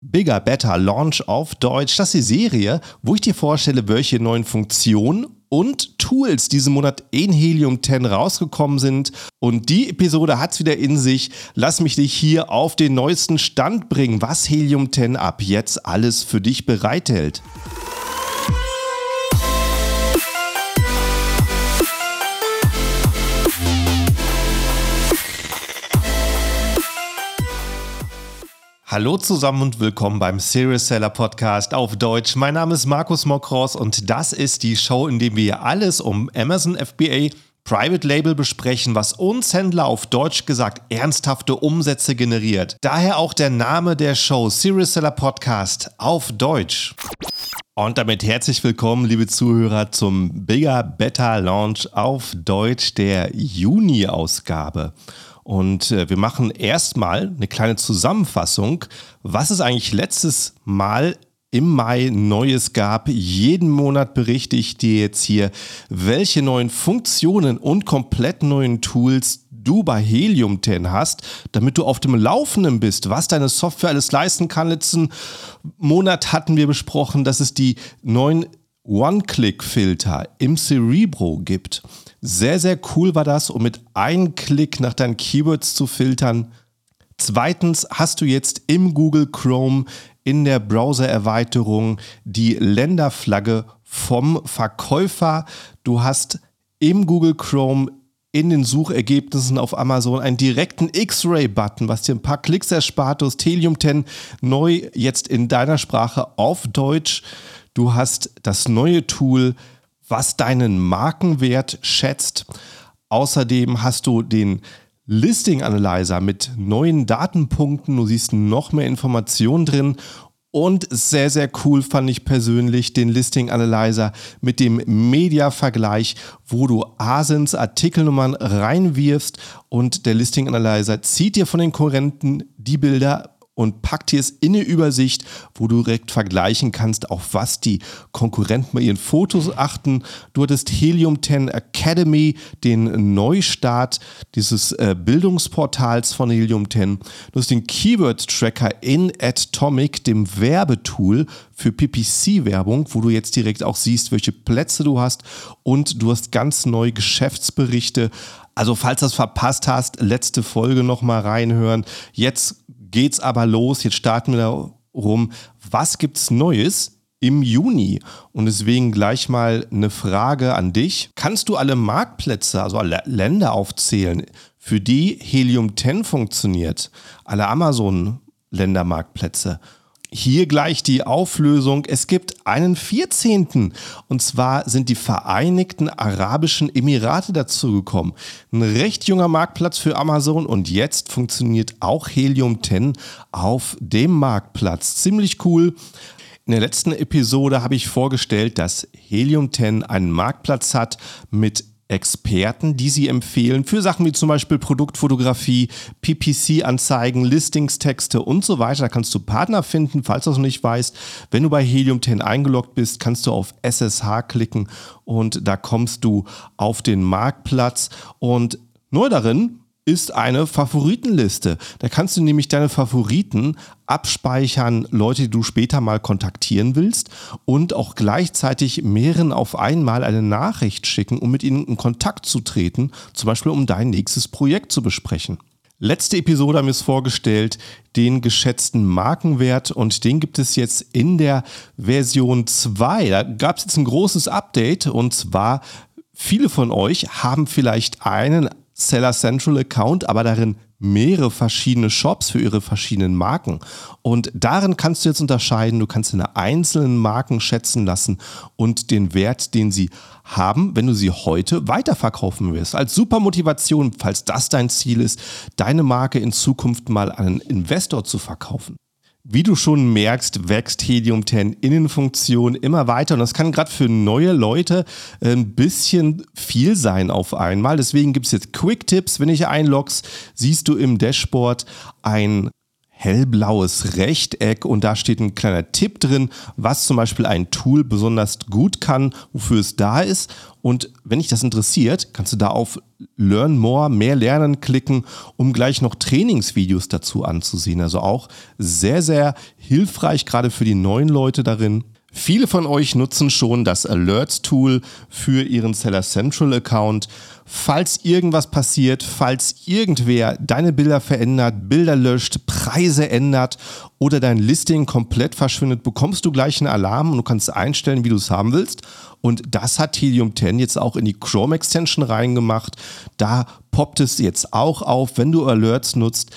Bigger, Better Launch auf Deutsch. Das ist die Serie, wo ich dir vorstelle, welche neuen Funktionen und Tools diesen Monat in Helium 10 rausgekommen sind. Und die Episode hat es wieder in sich. Lass mich dich hier auf den neuesten Stand bringen, was Helium 10 ab jetzt alles für dich bereithält. Hallo zusammen und willkommen beim Serious Seller Podcast auf Deutsch. Mein Name ist Markus Mokros und das ist die Show, in der wir alles um Amazon FBA Private Label besprechen, was uns Händler auf Deutsch gesagt ernsthafte Umsätze generiert. Daher auch der Name der Show Serious Seller Podcast auf Deutsch. Und damit herzlich willkommen, liebe Zuhörer, zum Bigger Better Launch auf Deutsch der Juni-Ausgabe. Und äh, wir machen erstmal eine kleine Zusammenfassung, was es eigentlich letztes Mal im Mai Neues gab. Jeden Monat berichte ich dir jetzt hier, welche neuen Funktionen und komplett neuen Tools du bei Helium 10 hast, damit du auf dem Laufenden bist, was deine Software alles leisten kann. Letzten Monat hatten wir besprochen, dass es die neuen One-Click-Filter im Cerebro gibt. Sehr, sehr cool war das, um mit einem Klick nach deinen Keywords zu filtern. Zweitens hast du jetzt im Google Chrome in der Browser-Erweiterung die Länderflagge vom Verkäufer. Du hast im Google Chrome in den Suchergebnissen auf Amazon einen direkten X-Ray-Button, was dir ein paar Klicks erspart. Du hast Helium 10 neu jetzt in deiner Sprache auf Deutsch. Du hast das neue Tool was deinen Markenwert schätzt. Außerdem hast du den Listing Analyzer mit neuen Datenpunkten. Du siehst noch mehr Informationen drin. Und sehr, sehr cool fand ich persönlich den Listing Analyzer mit dem Media-Vergleich, wo du Asins Artikelnummern reinwirfst und der Listing Analyzer zieht dir von den Konkurrenten die Bilder und packt dir es in eine Übersicht, wo du direkt vergleichen kannst, auf was die Konkurrenten bei ihren Fotos achten. Du hattest Helium 10 Academy, den Neustart dieses äh, Bildungsportals von Helium 10. Du hast den Keyword Tracker in Atomic, dem Werbetool für PPC-Werbung, wo du jetzt direkt auch siehst, welche Plätze du hast. Und du hast ganz neue Geschäftsberichte. Also falls du das verpasst hast, letzte Folge nochmal reinhören. Jetzt geht's aber los. Jetzt starten wir darum, was gibt's Neues im Juni? Und deswegen gleich mal eine Frage an dich. Kannst du alle Marktplätze, also alle Länder aufzählen, für die Helium 10 funktioniert? Alle Amazon-Ländermarktplätze? Hier gleich die Auflösung. Es gibt einen 14. Und zwar sind die Vereinigten Arabischen Emirate dazugekommen. Ein recht junger Marktplatz für Amazon und jetzt funktioniert auch Helium 10 auf dem Marktplatz. Ziemlich cool. In der letzten Episode habe ich vorgestellt, dass Helium 10 einen Marktplatz hat mit Experten, die sie empfehlen für Sachen wie zum Beispiel Produktfotografie, PPC-Anzeigen, Listingstexte und so weiter. Da kannst du Partner finden, falls du es noch nicht weißt. Wenn du bei Helium 10 eingeloggt bist, kannst du auf SSH klicken und da kommst du auf den Marktplatz. Und neu darin ist eine Favoritenliste. Da kannst du nämlich deine Favoriten abspeichern, Leute, die du später mal kontaktieren willst und auch gleichzeitig mehreren auf einmal eine Nachricht schicken, um mit ihnen in Kontakt zu treten, zum Beispiel um dein nächstes Projekt zu besprechen. Letzte Episode haben wir es vorgestellt, den geschätzten Markenwert und den gibt es jetzt in der Version 2. Da gab es jetzt ein großes Update und zwar viele von euch haben vielleicht einen Seller Central Account, aber darin mehrere verschiedene Shops für ihre verschiedenen Marken. Und darin kannst du jetzt unterscheiden, du kannst deine einzelnen Marken schätzen lassen und den Wert, den sie haben, wenn du sie heute weiterverkaufen wirst. Als super Motivation, falls das dein Ziel ist, deine Marke in Zukunft mal an einen Investor zu verkaufen. Wie du schon merkst, wächst Helium 10 Innenfunktion immer weiter und das kann gerade für neue Leute ein bisschen viel sein auf einmal. Deswegen gibt es jetzt Quick Tipps. Wenn ich einloggst, siehst du im Dashboard ein hellblaues Rechteck und da steht ein kleiner Tipp drin, was zum Beispiel ein Tool besonders gut kann, wofür es da ist. Und wenn dich das interessiert, kannst du da auf Learn More, mehr lernen klicken, um gleich noch Trainingsvideos dazu anzusehen. Also auch sehr, sehr hilfreich, gerade für die neuen Leute darin. Viele von euch nutzen schon das Alerts-Tool für ihren Seller Central Account. Falls irgendwas passiert, falls irgendwer deine Bilder verändert, Bilder löscht, Preise ändert oder dein Listing komplett verschwindet, bekommst du gleich einen Alarm und du kannst einstellen, wie du es haben willst. Und das hat Helium 10 jetzt auch in die Chrome Extension reingemacht. Da poppt es jetzt auch auf, wenn du Alerts nutzt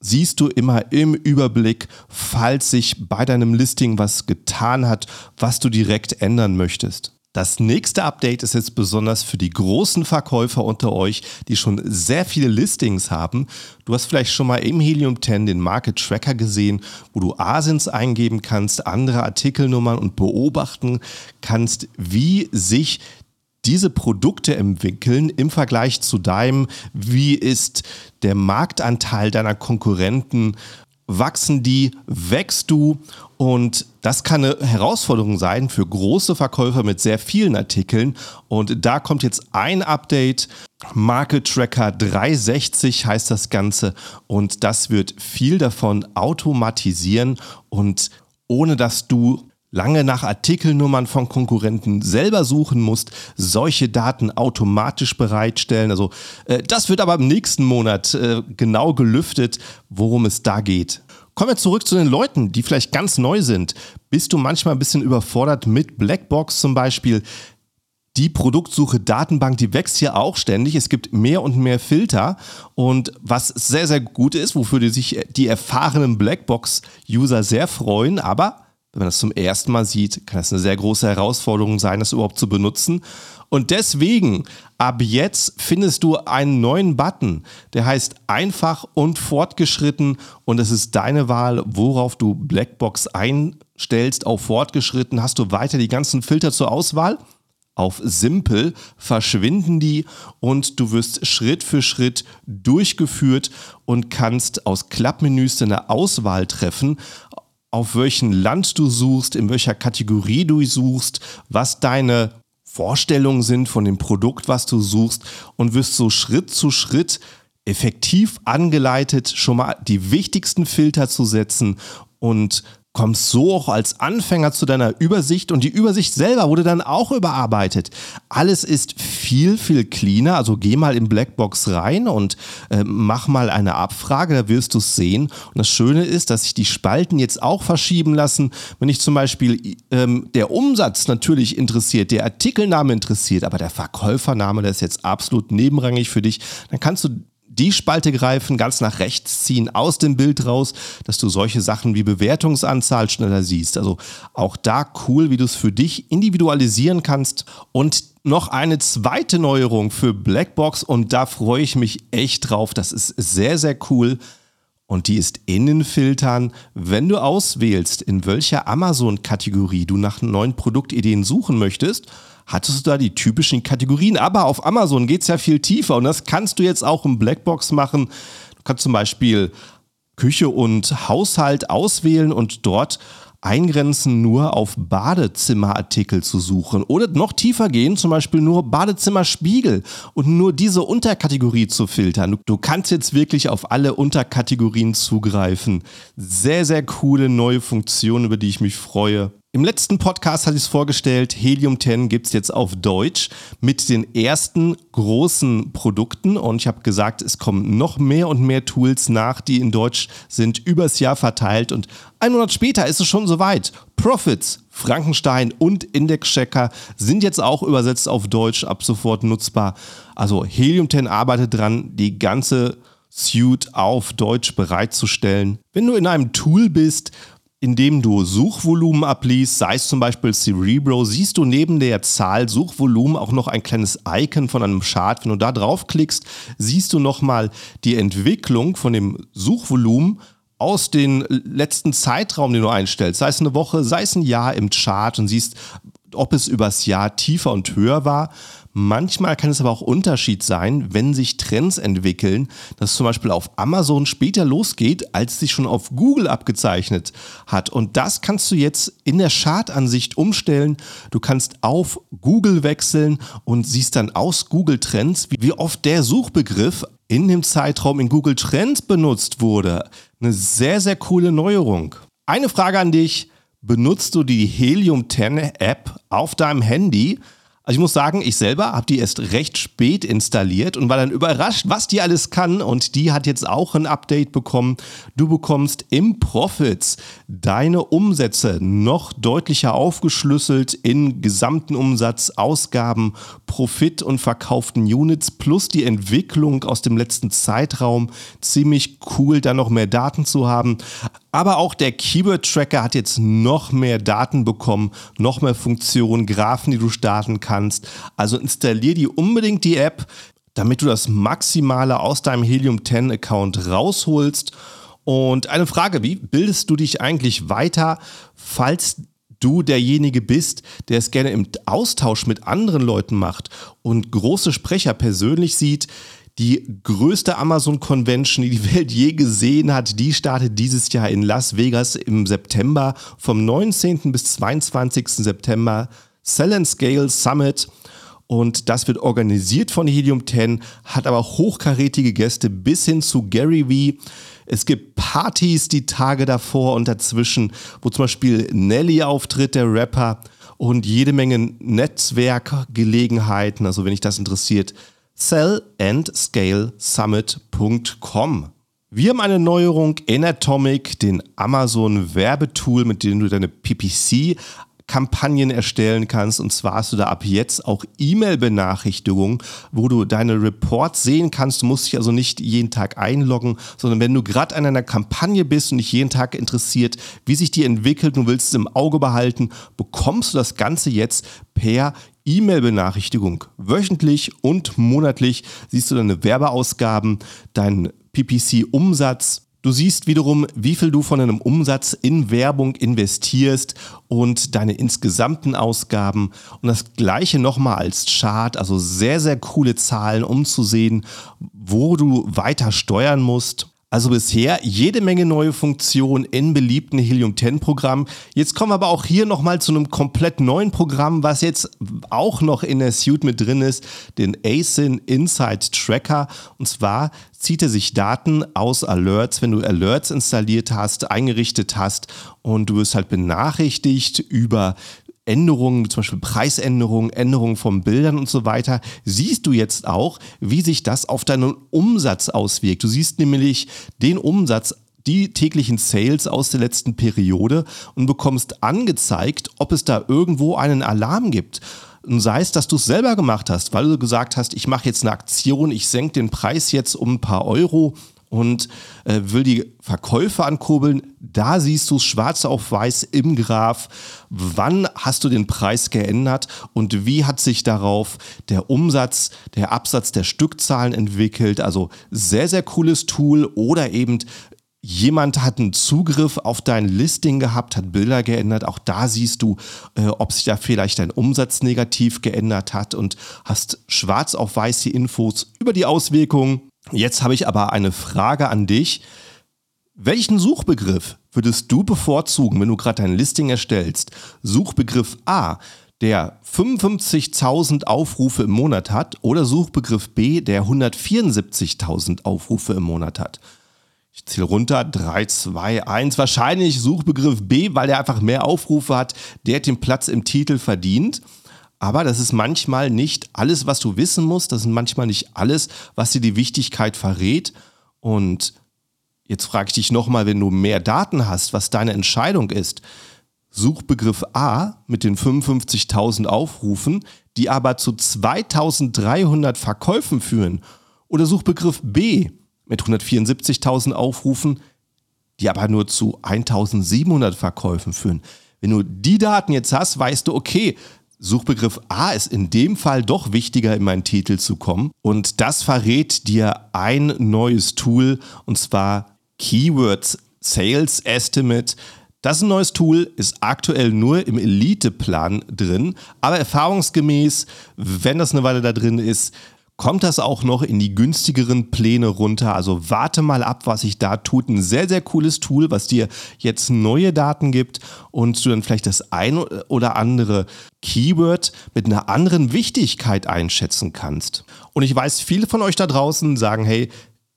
siehst du immer im Überblick, falls sich bei deinem Listing was getan hat, was du direkt ändern möchtest. Das nächste Update ist jetzt besonders für die großen Verkäufer unter euch, die schon sehr viele Listings haben. Du hast vielleicht schon mal im Helium 10 den Market Tracker gesehen, wo du Asins eingeben kannst, andere Artikelnummern und beobachten kannst, wie sich diese Produkte entwickeln im Vergleich zu deinem? Wie ist der Marktanteil deiner Konkurrenten? Wachsen die? Wächst du? Und das kann eine Herausforderung sein für große Verkäufer mit sehr vielen Artikeln. Und da kommt jetzt ein Update. Market Tracker 360 heißt das Ganze. Und das wird viel davon automatisieren und ohne dass du lange nach Artikelnummern von Konkurrenten selber suchen musst, solche Daten automatisch bereitstellen. Also äh, das wird aber im nächsten Monat äh, genau gelüftet, worum es da geht. Kommen wir zurück zu den Leuten, die vielleicht ganz neu sind. Bist du manchmal ein bisschen überfordert mit Blackbox zum Beispiel? Die Produktsuche Datenbank, die wächst ja auch ständig. Es gibt mehr und mehr Filter. Und was sehr, sehr gut ist, wofür die sich die erfahrenen Blackbox-User sehr freuen, aber wenn man das zum ersten Mal sieht, kann das eine sehr große Herausforderung sein, das überhaupt zu benutzen. Und deswegen, ab jetzt findest du einen neuen Button, der heißt einfach und fortgeschritten und es ist deine Wahl, worauf du Blackbox einstellst. Auf fortgeschritten hast du weiter die ganzen Filter zur Auswahl. Auf simpel verschwinden die und du wirst Schritt für Schritt durchgeführt und kannst aus Klappmenüs eine Auswahl treffen auf welchen Land du suchst, in welcher Kategorie du suchst, was deine Vorstellungen sind von dem Produkt, was du suchst und wirst so Schritt zu Schritt effektiv angeleitet, schon mal die wichtigsten Filter zu setzen und kommst so auch als Anfänger zu deiner Übersicht und die Übersicht selber wurde dann auch überarbeitet. Alles ist viel, viel cleaner. Also geh mal in Blackbox rein und äh, mach mal eine Abfrage, da wirst du es sehen. Und das Schöne ist, dass sich die Spalten jetzt auch verschieben lassen. Wenn dich zum Beispiel ähm, der Umsatz natürlich interessiert, der Artikelname interessiert, aber der Verkäufername, der ist jetzt absolut nebenrangig für dich, dann kannst du die Spalte greifen, ganz nach rechts ziehen, aus dem Bild raus, dass du solche Sachen wie Bewertungsanzahl schneller siehst. Also auch da cool, wie du es für dich individualisieren kannst. Und noch eine zweite Neuerung für Blackbox und da freue ich mich echt drauf. Das ist sehr, sehr cool. Und die ist Innenfiltern. Wenn du auswählst, in welcher Amazon-Kategorie du nach neuen Produktideen suchen möchtest, hattest du da die typischen Kategorien. Aber auf Amazon geht es ja viel tiefer und das kannst du jetzt auch im Blackbox machen. Du kannst zum Beispiel Küche und Haushalt auswählen und dort eingrenzen, nur auf Badezimmerartikel zu suchen oder noch tiefer gehen, zum Beispiel nur Badezimmerspiegel und nur diese Unterkategorie zu filtern. Du kannst jetzt wirklich auf alle Unterkategorien zugreifen. Sehr, sehr coole neue Funktion, über die ich mich freue. Im letzten Podcast hatte ich es vorgestellt, Helium 10 gibt es jetzt auf Deutsch mit den ersten großen Produkten und ich habe gesagt, es kommen noch mehr und mehr Tools nach, die in Deutsch sind, übers Jahr verteilt und ein Monat später ist es schon soweit. Profits, Frankenstein und Indexchecker sind jetzt auch übersetzt auf Deutsch ab sofort nutzbar. Also Helium 10 arbeitet dran, die ganze Suite auf Deutsch bereitzustellen. Wenn du in einem Tool bist, indem du Suchvolumen abliest, sei es zum Beispiel Cerebro, siehst du neben der Zahl Suchvolumen auch noch ein kleines Icon von einem Chart. Wenn du da draufklickst, siehst du nochmal die Entwicklung von dem Suchvolumen aus dem letzten Zeitraum, den du einstellst, sei es eine Woche, sei es ein Jahr im Chart und siehst, ob es übers Jahr tiefer und höher war. Manchmal kann es aber auch Unterschied sein, wenn sich Trends entwickeln, dass zum Beispiel auf Amazon später losgeht, als sich schon auf Google abgezeichnet hat. Und das kannst du jetzt in der Chartansicht umstellen. Du kannst auf Google wechseln und siehst dann aus Google Trends, wie oft der Suchbegriff in dem Zeitraum in Google Trends benutzt wurde. Eine sehr, sehr coole Neuerung. Eine Frage an dich. Benutzt du die Helium 10 App auf deinem Handy? Also ich muss sagen, ich selber habe die erst recht spät installiert und war dann überrascht, was die alles kann. Und die hat jetzt auch ein Update bekommen. Du bekommst im Profits deine Umsätze noch deutlicher aufgeschlüsselt in gesamten Umsatz, Ausgaben, Profit und verkauften Units plus die Entwicklung aus dem letzten Zeitraum. Ziemlich cool, da noch mehr Daten zu haben. Aber auch der Keyword-Tracker hat jetzt noch mehr Daten bekommen, noch mehr Funktionen, Graphen, die du starten kannst. Also installier die unbedingt die App, damit du das Maximale aus deinem Helium 10 Account rausholst. Und eine Frage, wie bildest du dich eigentlich weiter, falls du derjenige bist, der es gerne im Austausch mit anderen Leuten macht und große Sprecher persönlich sieht, die größte Amazon Convention, die die Welt je gesehen hat, die startet dieses Jahr in Las Vegas im September vom 19. bis 22. September. Sell and Scale Summit. Und das wird organisiert von Helium 10, hat aber hochkarätige Gäste bis hin zu Gary V. Es gibt Partys die Tage davor und dazwischen, wo zum Beispiel Nelly auftritt, der Rapper, und jede Menge Netzwerkgelegenheiten. Also wenn dich das interessiert, sellandscalesummit.com. Wir haben eine Neuerung in Atomic, den Amazon Werbetool, mit dem du deine PPC Kampagnen erstellen kannst. Und zwar hast du da ab jetzt auch E-Mail-Benachrichtigungen, wo du deine Reports sehen kannst. Du musst dich also nicht jeden Tag einloggen, sondern wenn du gerade an einer Kampagne bist und dich jeden Tag interessiert, wie sich die entwickelt und willst es im Auge behalten, bekommst du das Ganze jetzt per E-Mail-Benachrichtigung. Wöchentlich und monatlich siehst du deine Werbeausgaben, deinen PPC-Umsatz, Du siehst wiederum, wie viel du von deinem Umsatz in Werbung investierst und deine insgesamten Ausgaben. Und das gleiche nochmal als Chart, also sehr, sehr coole Zahlen, um zu sehen, wo du weiter steuern musst. Also bisher jede Menge neue Funktionen in beliebten Helium 10 Programmen. Jetzt kommen wir aber auch hier nochmal zu einem komplett neuen Programm, was jetzt auch noch in der Suite mit drin ist, den ASIN Insight Tracker. Und zwar zieht er sich Daten aus Alerts, wenn du Alerts installiert hast, eingerichtet hast und du wirst halt benachrichtigt über Änderungen, zum Beispiel Preisänderungen, Änderungen von Bildern und so weiter, siehst du jetzt auch, wie sich das auf deinen Umsatz auswirkt. Du siehst nämlich den Umsatz die täglichen Sales aus der letzten Periode und bekommst angezeigt, ob es da irgendwo einen Alarm gibt. Und sei es, dass du es selber gemacht hast, weil du gesagt hast, ich mache jetzt eine Aktion, ich senke den Preis jetzt um ein paar Euro und äh, will die Verkäufe ankurbeln. Da siehst du es schwarz auf weiß im Graph. Wann hast du den Preis geändert und wie hat sich darauf der Umsatz, der Absatz der Stückzahlen entwickelt? Also sehr, sehr cooles Tool oder eben Jemand hat einen Zugriff auf dein Listing gehabt, hat Bilder geändert. Auch da siehst du, äh, ob sich da vielleicht dein Umsatz negativ geändert hat und hast schwarz auf weiß die Infos über die Auswirkungen Jetzt habe ich aber eine Frage an dich. Welchen Suchbegriff würdest du bevorzugen, wenn du gerade dein Listing erstellst? Suchbegriff A, der 55.000 Aufrufe im Monat hat oder Suchbegriff B, der 174.000 Aufrufe im Monat hat? Ich zähle runter, 3, 2, 1. Wahrscheinlich Suchbegriff B, weil der einfach mehr Aufrufe hat. Der hat den Platz im Titel verdient. Aber das ist manchmal nicht alles, was du wissen musst. Das ist manchmal nicht alles, was dir die Wichtigkeit verrät. Und jetzt frage ich dich nochmal, wenn du mehr Daten hast, was deine Entscheidung ist. Suchbegriff A mit den 55.000 Aufrufen, die aber zu 2.300 Verkäufen führen. Oder Suchbegriff B mit 174.000 Aufrufen, die aber nur zu 1.700 Verkäufen führen. Wenn du die Daten jetzt hast, weißt du, okay, Suchbegriff A ist in dem Fall doch wichtiger in meinen Titel zu kommen. Und das verrät dir ein neues Tool und zwar Keywords Sales Estimate. Das ist ein neues Tool, ist aktuell nur im Elite-Plan drin, aber erfahrungsgemäß, wenn das eine Weile da drin ist, kommt das auch noch in die günstigeren Pläne runter. Also warte mal ab, was sich da tut. Ein sehr, sehr cooles Tool, was dir jetzt neue Daten gibt und du dann vielleicht das ein oder andere Keyword mit einer anderen Wichtigkeit einschätzen kannst. Und ich weiß, viele von euch da draußen sagen, hey,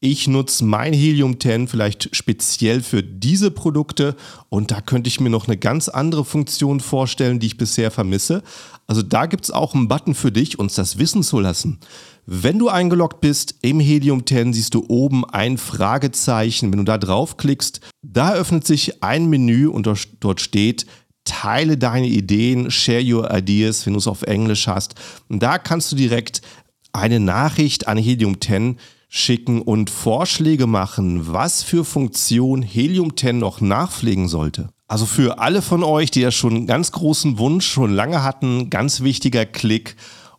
ich nutze mein Helium 10 vielleicht speziell für diese Produkte und da könnte ich mir noch eine ganz andere Funktion vorstellen, die ich bisher vermisse. Also da gibt es auch einen Button für dich, uns das wissen zu lassen. Wenn du eingeloggt bist im Helium 10, siehst du oben ein Fragezeichen. Wenn du da draufklickst, da öffnet sich ein Menü und dort steht Teile deine Ideen, share your ideas, wenn du es auf Englisch hast. Und da kannst du direkt eine Nachricht an Helium 10 schicken und Vorschläge machen, was für Funktion Helium 10 noch nachpflegen sollte. Also für alle von euch, die ja schon einen ganz großen Wunsch schon lange hatten, ganz wichtiger Klick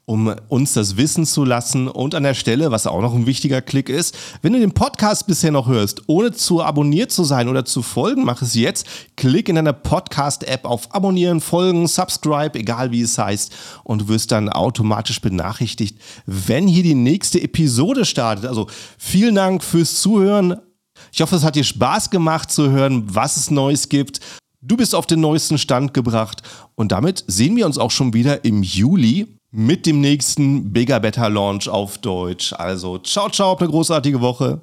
um uns das wissen zu lassen. Und an der Stelle, was auch noch ein wichtiger Klick ist, wenn du den Podcast bisher noch hörst, ohne zu abonniert zu sein oder zu folgen, mach es jetzt. Klick in deiner Podcast-App auf Abonnieren, Folgen, Subscribe, egal wie es heißt. Und du wirst dann automatisch benachrichtigt, wenn hier die nächste Episode startet. Also vielen Dank fürs Zuhören. Ich hoffe, es hat dir Spaß gemacht zu hören, was es Neues gibt. Du bist auf den neuesten Stand gebracht und damit sehen wir uns auch schon wieder im Juli mit dem nächsten Bigger Better Launch auf Deutsch. Also ciao, ciao, eine großartige Woche.